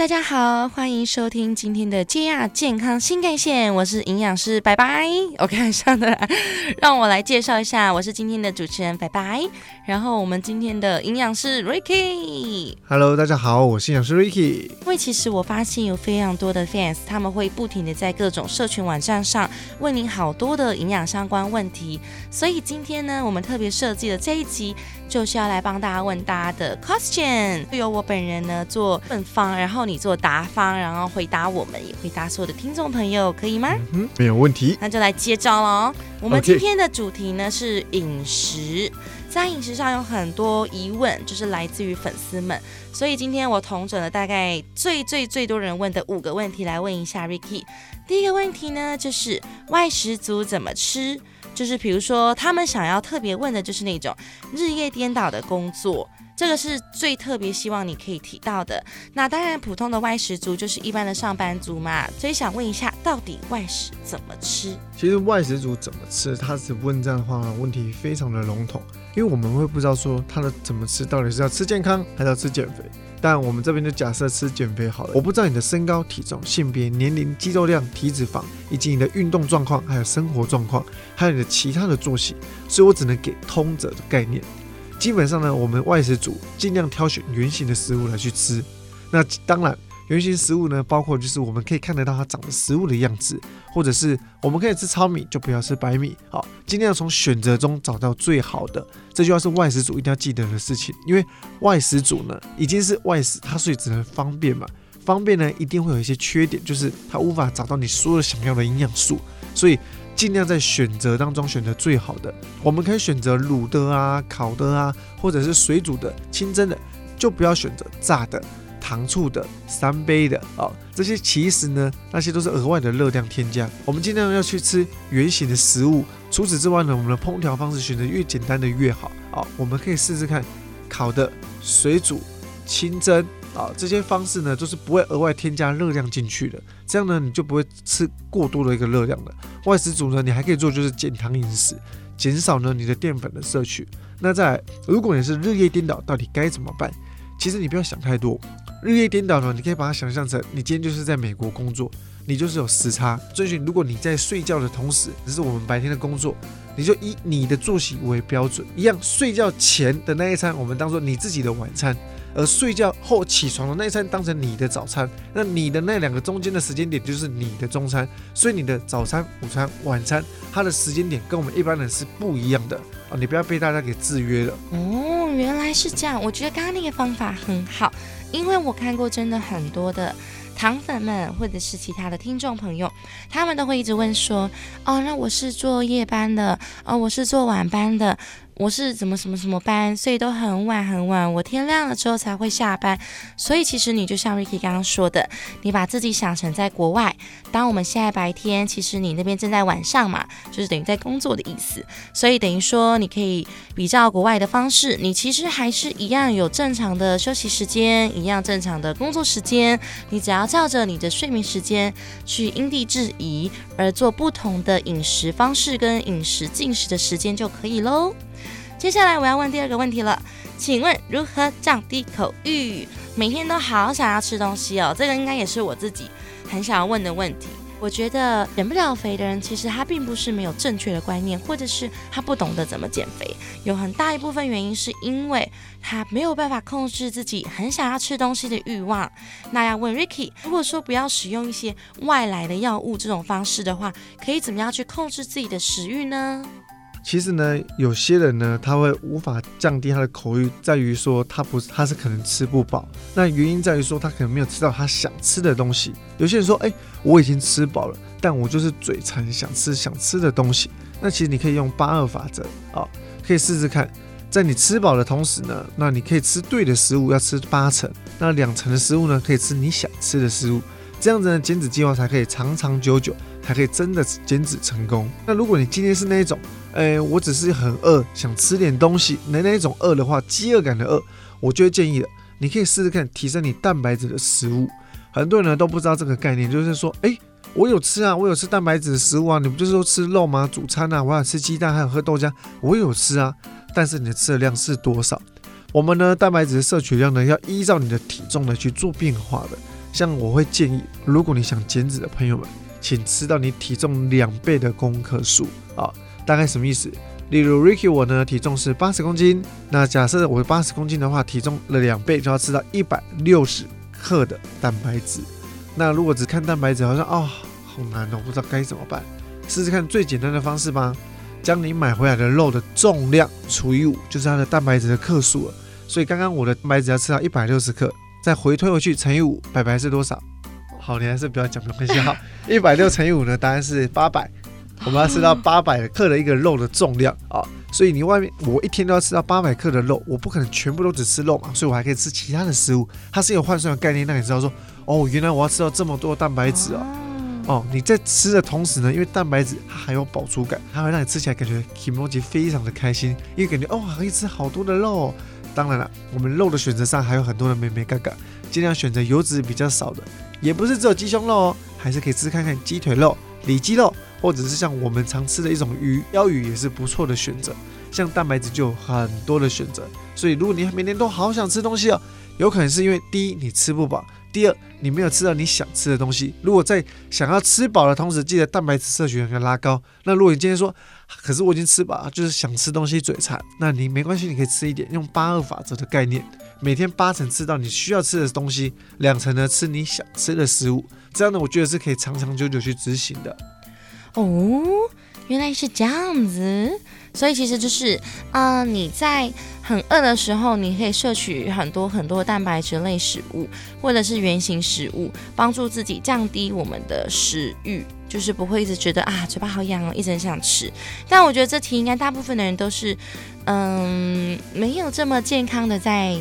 大家好，欢迎收听今天的健亚健康新干线，我是营养师白白。OK，上的来，让我来介绍一下，我是今天的主持人白白。然后我们今天的营养师 Ricky。Hello，大家好，我是营养师 Ricky。因为其实我发现有非常多的 fans，他们会不停的在各种社群网站上问您好多的营养相关问题，所以今天呢，我们特别设计了这一集，就是要来帮大家问大家的 question，由我本人呢做问方，然后。你做答方，然后回答我们，也回答所有的听众朋友，可以吗？嗯，没有问题。那就来接招喽。我们今天的主题呢是饮食，在饮食上有很多疑问，就是来自于粉丝们，所以今天我统整了大概最最最多人问的五个问题来问一下 Ricky。第一个问题呢，就是外食族怎么吃？就是比如说他们想要特别问的就是那种日夜颠倒的工作。这个是最特别希望你可以提到的。那当然，普通的外食族就是一般的上班族嘛，所以想问一下，到底外食怎么吃？其实外食族怎么吃，他只问这样的话，问题非常的笼统，因为我们会不知道说他的怎么吃，到底是要吃健康还是要吃减肥。但我们这边就假设吃减肥好了。我不知道你的身高、体重、性别、年龄、肌肉量、体脂肪，以及你的运动状况，还有生活状况，还有你的其他的作息，所以我只能给通则的概念。基本上呢，我们外食组尽量挑选圆形的食物来去吃。那当然，圆形食物呢，包括就是我们可以看得到它长的食物的样子，或者是我们可以吃糙米，就不要吃白米。好，尽量从选择中找到最好的。这句话是外食组一定要记得的事情，因为外食组呢已经是外食，它所以只能方便嘛。方便呢，一定会有一些缺点，就是它无法找到你所有想要的营养素，所以。尽量在选择当中选择最好的，我们可以选择卤的啊、烤的啊，或者是水煮的、清蒸的，就不要选择炸的、糖醋的、三杯的啊。这些其实呢，那些都是额外的热量添加。我们尽量要去吃圆形的食物。除此之外呢，我们的烹调方式选择越简单的越好啊。我们可以试试看烤的、水煮、清蒸。啊，这些方式呢，都是不会额外添加热量进去的，这样呢，你就不会吃过多的一个热量了。外食组呢，你还可以做就是减糖饮食，减少呢你的淀粉的摄取。那在如果你是日夜颠倒，到底该怎么办？其实你不要想太多，日夜颠倒呢，你可以把它想象成你今天就是在美国工作，你就是有时差。遵循，如果你在睡觉的同时，这是我们白天的工作，你就以你的作息为标准，一样睡觉前的那一餐，我们当做你自己的晚餐。而睡觉后起床的那一餐当成你的早餐，那你的那两个中间的时间点就是你的中餐，所以你的早餐、午餐、晚餐，它的时间点跟我们一般人是不一样的啊！你不要被大家给制约了。哦，原来是这样。我觉得刚刚那个方法很好，因为我看过真的很多的糖粉们或者是其他的听众朋友，他们都会一直问说：哦，那我是做夜班的，哦，我是做晚班的。我是怎么什么什么班，所以都很晚很晚，我天亮了之后才会下班。所以其实你就像 Ricky 刚刚说的，你把自己想成在国外，当我们现在白天，其实你那边正在晚上嘛，就是等于在工作的意思。所以等于说你可以比较国外的方式，你其实还是一样有正常的休息时间，一样正常的工作时间，你只要照着你的睡眠时间去因地制宜而做不同的饮食方式跟饮食进食的时间就可以喽。接下来我要问第二个问题了，请问如何降低口欲？每天都好想要吃东西哦，这个应该也是我自己很想要问的问题。我觉得减不了肥的人，其实他并不是没有正确的观念，或者是他不懂得怎么减肥，有很大一部分原因是因为他没有办法控制自己很想要吃东西的欲望。那要问 Ricky，如果说不要使用一些外来的药物这种方式的话，可以怎么样去控制自己的食欲呢？其实呢，有些人呢，他会无法降低他的口欲，在于说他不，他是可能吃不饱。那原因在于说他可能没有吃到他想吃的东西。有些人说，哎，我已经吃饱了，但我就是嘴馋，想吃想吃的东西。那其实你可以用八二法则啊，可以试试看，在你吃饱的同时呢，那你可以吃对的食物，要吃八成，那两成的食物呢，可以吃你想吃的食物。这样子呢，减脂计划才可以长长久久，才可以真的减脂成功。那如果你今天是那一种，哎，我只是很饿，想吃点东西，那那一种饿的话，饥饿感的饿，我就会建议了，你可以试试看提升你蛋白质的食物。很多人呢都不知道这个概念，就是说，哎，我有吃啊，我有吃蛋白质的食物啊，你不就是说吃肉吗？主餐啊，我想吃鸡蛋，还有喝豆浆，我有吃啊，但是你的吃的量是多少？我们呢，蛋白质的摄取量呢，要依照你的体重呢去做变化的。像我会建议，如果你想减脂的朋友们，请吃到你体重两倍的公克数啊。大概什么意思？例如 Ricky 我呢体重是八十公斤，那假设我八十公斤的话，体重的两倍就要吃到一百六十克的蛋白质。那如果只看蛋白质，好像哦好难哦，不知道该怎么办。试试看最简单的方式吧，将你买回来的肉的重量除以五，就是它的蛋白质的克数了。所以刚刚我的蛋白质要吃到一百六十克，再回推回去乘以五，白白是多少？好，你还是不要讲没关系哈。一百六乘以五呢，答案是八百。我们要吃到八百克的一个肉的重量啊，所以你外面我一天都要吃到八百克的肉，我不可能全部都只吃肉嘛，所以我还可以吃其他的食物。它是有换算的概念，让你知道说，哦，原来我要吃到这么多蛋白质啊。哦，你在吃的同时呢，因为蛋白质它还有饱足感，它会让你吃起来感觉 k i m o j i 非常的开心，因为感觉哦可以吃好多的肉。当然了，我们肉的选择上还有很多的美美嘎嘎，尽量选择油脂比较少的，也不是只有鸡胸肉哦，还是可以吃看看鸡腿肉、里脊肉。或者是像我们常吃的一种鱼，鲷鱼也是不错的选择。像蛋白质就有很多的选择，所以如果你每天都好想吃东西哦，有可能是因为第一你吃不饱，第二你没有吃到你想吃的东西。如果在想要吃饱的同时，记得蛋白质摄取要拉高。那如果你今天说，可是我已经吃饱，就是想吃东西嘴馋，那你没关系，你可以吃一点，用八二法则的概念，每天八成吃到你需要吃的东西，两成呢吃你想吃的食物。这样呢，我觉得是可以长长久久去执行的。哦，原来是这样子，所以其实就是，啊，你在很饿的时候，你可以摄取很多很多蛋白质类食物，或者是圆形食物，帮助自己降低我们的食欲，就是不会一直觉得啊嘴巴好痒哦，一直很想吃。但我觉得这题应该大部分的人都是，嗯，没有这么健康的在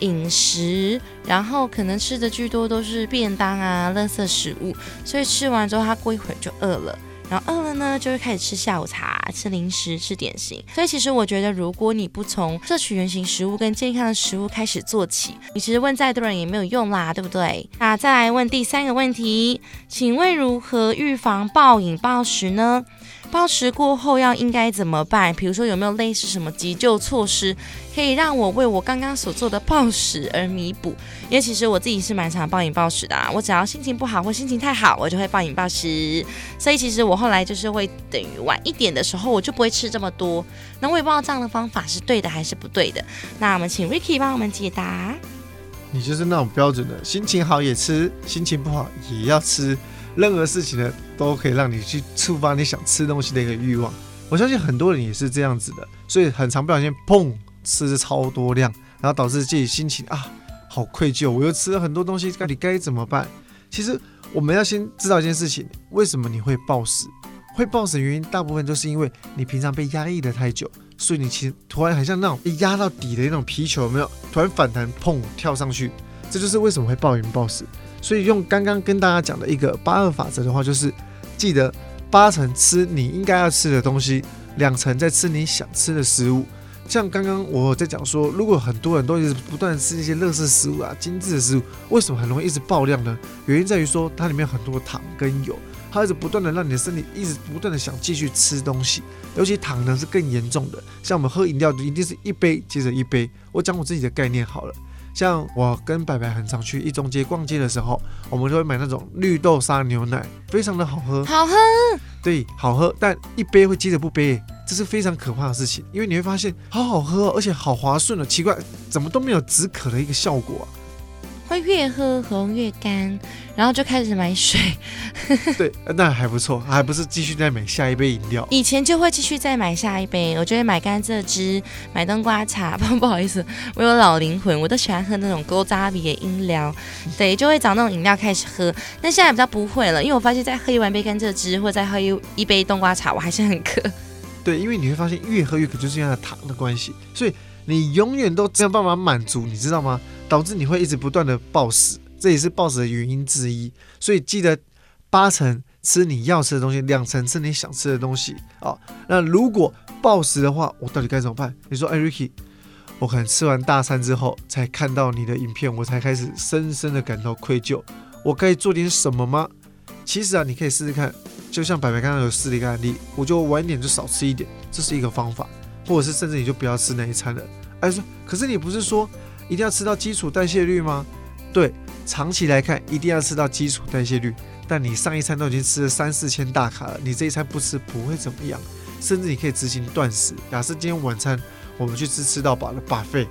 饮食，然后可能吃的居多都是便当啊、垃圾食物，所以吃完之后他过一会儿就饿了。然后饿了呢，就会开始吃下午茶、吃零食、吃点心。所以其实我觉得，如果你不从摄取原形食物跟健康的食物开始做起，你其实问再多人也没有用啦，对不对？那再来问第三个问题，请问如何预防暴饮暴食呢？暴食过后要应该怎么办？比如说有没有类似什么急救措施，可以让我为我刚刚所做的暴食而弥补？因为其实我自己是蛮常暴饮暴食的，我只要心情不好或心情太好，我就会暴饮暴食。所以其实我后来就是会等于晚一点的时候，我就不会吃这么多。那我也不知道这样的方法是对的还是不对的。那我们请 Ricky 帮我们解答。你就是那种标准的，心情好也吃，心情不好也要吃。任何事情呢，都可以让你去触发你想吃东西的一个欲望。我相信很多人也是这样子的，所以很常不小心砰吃超多量，然后导致自己心情啊好愧疚，我又吃了很多东西，到底该怎么办？其实我们要先知道一件事情，为什么你会暴食？会暴食的原因大部分都是因为你平常被压抑的太久，所以你其实突然很像那种被压到底的那种皮球，有没有？突然反弹，砰跳上去，这就是为什么会暴饮暴食。所以用刚刚跟大家讲的一个八二法则的话，就是记得八成吃你应该要吃的东西，两成在吃你想吃的食物。像刚刚我在讲说，如果很多人都一直不断的吃一些乐色食物啊、精致的食物，为什么很容易一直爆量呢？原因在于说它里面很多糖跟油，它一直不断的让你的身体一直不断的想继续吃东西。尤其糖呢是更严重的，像我们喝饮料一定是一杯接着一杯。我讲我自己的概念好了。像我跟白白很常去一中街逛街的时候，我们就会买那种绿豆沙牛奶，非常的好喝，好喝，对，好喝，但一杯会接着不杯，这是非常可怕的事情，因为你会发现好好喝，而且好滑顺了，奇怪，怎么都没有止渴的一个效果啊。会越喝喉咙越干，然后就开始买水。对，那还不错，还不是继续再买下一杯饮料。以前就会继续再买下一杯，我就会买甘蔗汁，买冬瓜茶。不不好意思，我有老灵魂，我都喜欢喝那种勾扎比的饮料。对，就会找那种饮料开始喝。但现在比较不会了，因为我发现再喝一碗杯甘蔗汁，或者再喝一一杯冬瓜茶，我还是很渴。对，因为你会发现越喝越渴，就是因为糖的关系，所以你永远都没有办法满足，你知道吗？导致你会一直不断的暴食，这也是暴食的原因之一。所以记得八成吃你要吃的东西，两成吃你想吃的东西啊。那如果暴食的话，我到底该怎么办？你说，哎，Ricky，我可能吃完大餐之后才看到你的影片，我才开始深深的感到愧疚。我可以做点什么吗？其实啊，你可以试试看，就像白白刚刚有试了一个案例，我就晚一点就少吃一点，这是一个方法，或者是甚至你就不要吃那一餐了。哎，说，可是你不是说？一定要吃到基础代谢率吗？对，长期来看一定要吃到基础代谢率。但你上一餐都已经吃了三四千大卡了，你这一餐不吃不会怎么样，甚至你可以执行断食。假设今天晚餐我们去吃吃到饱的 buffet，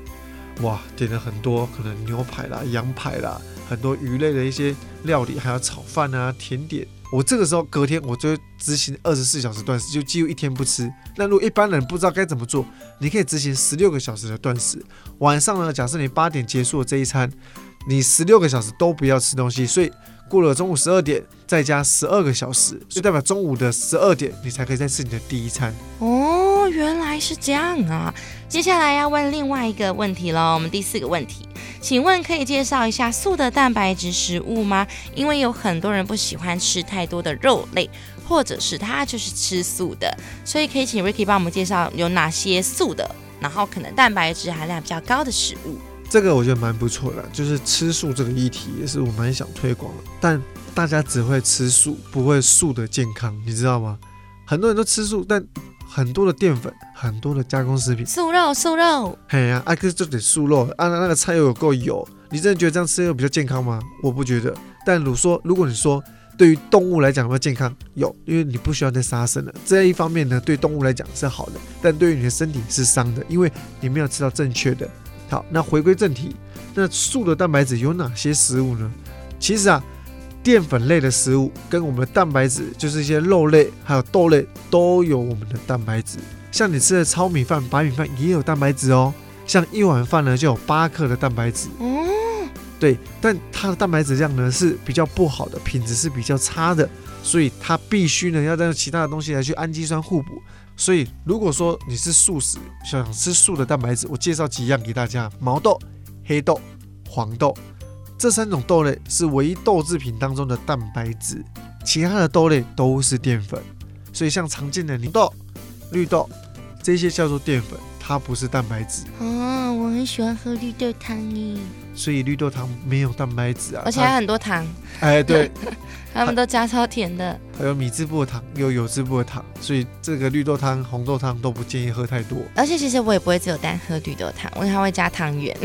哇，点了很多可能牛排啦、羊排啦，很多鱼类的一些料理，还有炒饭啊、甜点。我这个时候隔天我就执行二十四小时断食，就几乎一天不吃。那如果一般人不知道该怎么做，你可以执行十六个小时的断食。晚上呢，假设你八点结束了这一餐，你十六个小时都不要吃东西，所以。过了中午十二点，再加十二个小时，就代表中午的十二点，你才可以再吃你的第一餐。哦，原来是这样啊！接下来要问另外一个问题了，我们第四个问题，请问可以介绍一下素的蛋白质食物吗？因为有很多人不喜欢吃太多的肉类，或者是他就是吃素的，所以可以请 Ricky 帮我们介绍有哪些素的，然后可能蛋白质含量比较高的食物。这个我觉得蛮不错的，就是吃素这个议题也是我蛮想推广的。但大家只会吃素，不会素的健康，你知道吗？很多人都吃素，但很多的淀粉，很多的加工食品，素肉，素肉。嘿呀，啊，可是就得素肉，啊，那个菜又有够油，你真的觉得这样吃又比较健康吗？我不觉得。但如说，如果你说对于动物来讲有没有健康？有，因为你不需要再杀生了。这一方面呢，对动物来讲是好的，但对于你的身体是伤的，因为你没有吃到正确的。好，那回归正题，那素的蛋白质有哪些食物呢？其实啊，淀粉类的食物跟我们的蛋白质，就是一些肉类还有豆类都有我们的蛋白质。像你吃的糙米饭、白米饭也有蛋白质哦。像一碗饭呢，就有八克的蛋白质。嗯，对，但它的蛋白质量呢是比较不好的，品质是比较差的，所以它必须呢要用其他的东西来去氨基酸互补。所以，如果说你是素食，想吃素的蛋白质，我介绍几样给大家：毛豆、黑豆、黄豆这三种豆类是唯一豆制品当中的蛋白质，其他的豆类都是淀粉。所以，像常见的泥豆、绿豆这些叫做淀粉，它不是蛋白质。哦，我很喜欢喝绿豆汤耶。所以绿豆汤没有蛋白质啊，而且还很多糖。哎，对。他们都加超甜的，还有米质部的糖，有油质部的糖，所以这个绿豆汤、红豆汤都不建议喝太多。而且其实我也不会只有单喝绿豆汤，我还会加汤圆，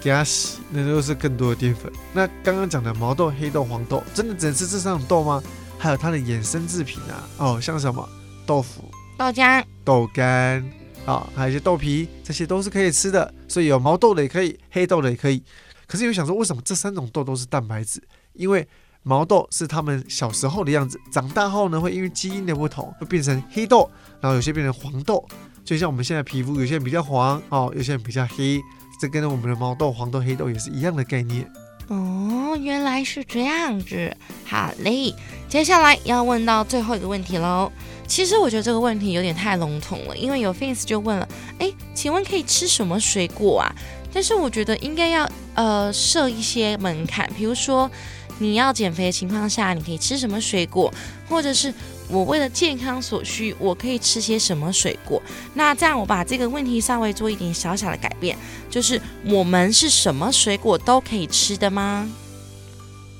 给它洗，那都是更多的淀粉。那刚刚讲的毛豆、黑豆、黄豆，真的只能吃这三种豆吗？还有它的衍生制品啊，哦，像什么豆腐、豆浆、豆干啊，还有一些豆皮，这些都是可以吃的。所以有毛豆的也可以，黑豆的也可以。可是有想说，为什么这三种豆都是蛋白质？因为毛豆是它们小时候的样子，长大后呢，会因为基因的不同，会变成黑豆，然后有些变成黄豆，就像我们现在皮肤，有些人比较黄哦，有些人比较黑，这跟我们的毛豆、黄豆、黑豆也是一样的概念。哦，原来是这样子。好嘞，接下来要问到最后一个问题喽。其实我觉得这个问题有点太笼统了，因为有 fans 就问了，哎，请问可以吃什么水果啊？但是我觉得应该要呃设一些门槛，比如说。你要减肥的情况下，你可以吃什么水果？或者是我为了健康所需，我可以吃些什么水果？那这样我把这个问题稍微做一点小小的改变，就是我们是什么水果都可以吃的吗？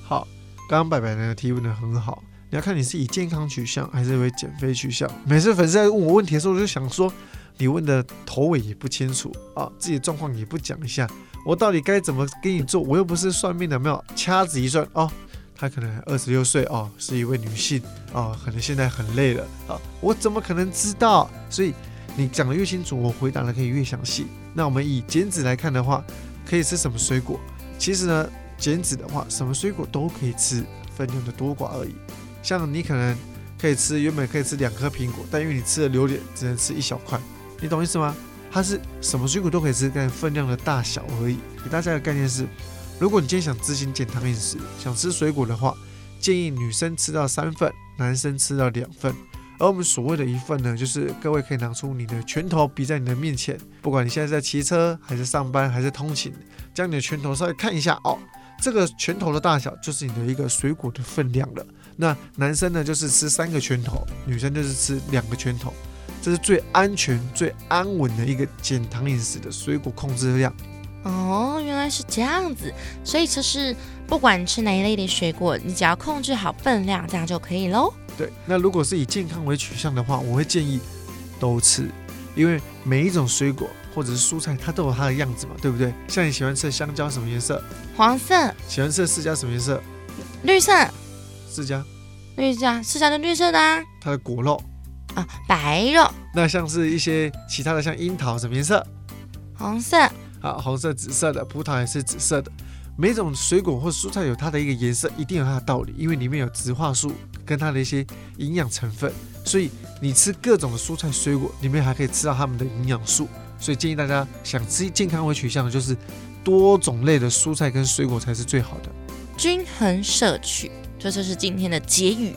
好，刚刚白白那个提问的很好，你要看你是以健康取向还是为减肥取向。每次粉丝在问我问题的时候，我就想说，你问的头尾也不清楚啊，自己的状况也不讲一下。我到底该怎么给你做？我又不是算命的，没有掐指一算哦，她可能二十六岁哦，是一位女性哦，可能现在很累了啊，我怎么可能知道？所以你讲的越清楚，我回答的可以越详细。那我们以减脂来看的话，可以吃什么水果？其实呢，减脂的话，什么水果都可以吃，分量的多寡而已。像你可能可以吃，原本可以吃两颗苹果，但因为你吃了榴莲，只能吃一小块，你懂意思吗？它是什么水果都可以吃，但分量的大小而已。给大家的概念是，如果你今天想执行减糖饮食，想吃水果的话，建议女生吃到三份，男生吃到两份。而我们所谓的一份呢，就是各位可以拿出你的拳头比在你的面前，不管你现在在骑车，还是上班，还是通勤，将你的拳头稍微看一下哦，这个拳头的大小就是你的一个水果的分量了。那男生呢，就是吃三个拳头，女生就是吃两个拳头。这是最安全、最安稳的一个减糖饮食的水果控制量。哦，原来是这样子，所以就是不管吃哪一类的水果，你只要控制好分量，这样就可以喽。对，那如果是以健康为取向的话，我会建议都吃，因为每一种水果或者是蔬菜，它都有它的样子嘛，对不对？像你喜欢吃的香蕉什么颜色？黄色、喜欢吃的释迦什么颜色？绿色、释迦绿色，释迦是绿色的啊，它的果肉。啊，白肉、那像是一些其他的，像樱桃什么颜色？红色、啊，红色、紫色的，葡萄也是紫色的。每种水果或蔬菜有它的一个颜色，一定有它的道理，因为里面有植化素跟它的一些营养成分，所以你吃各种的蔬菜水果，里面还可以吃到它们的营养素。所以建议大家想吃健康为取向的，就是多种类的蔬菜跟水果才是最好的。均衡摄取，这就是今天的结语。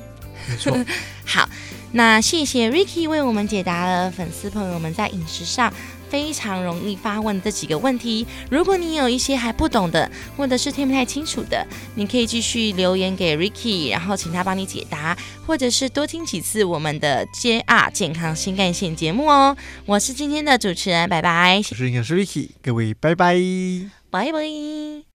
没错，好，那谢谢 Ricky 为我们解答了粉丝朋友们在饮食上非常容易发问的这几个问题。如果你有一些还不懂的，或者是听不太清楚的，你可以继续留言给 Ricky，然后请他帮你解答，或者是多听几次我们的 JR 健康新干线节目哦。我是今天的主持人，拜拜，我是营养师 Ricky，各位拜拜。拜拜。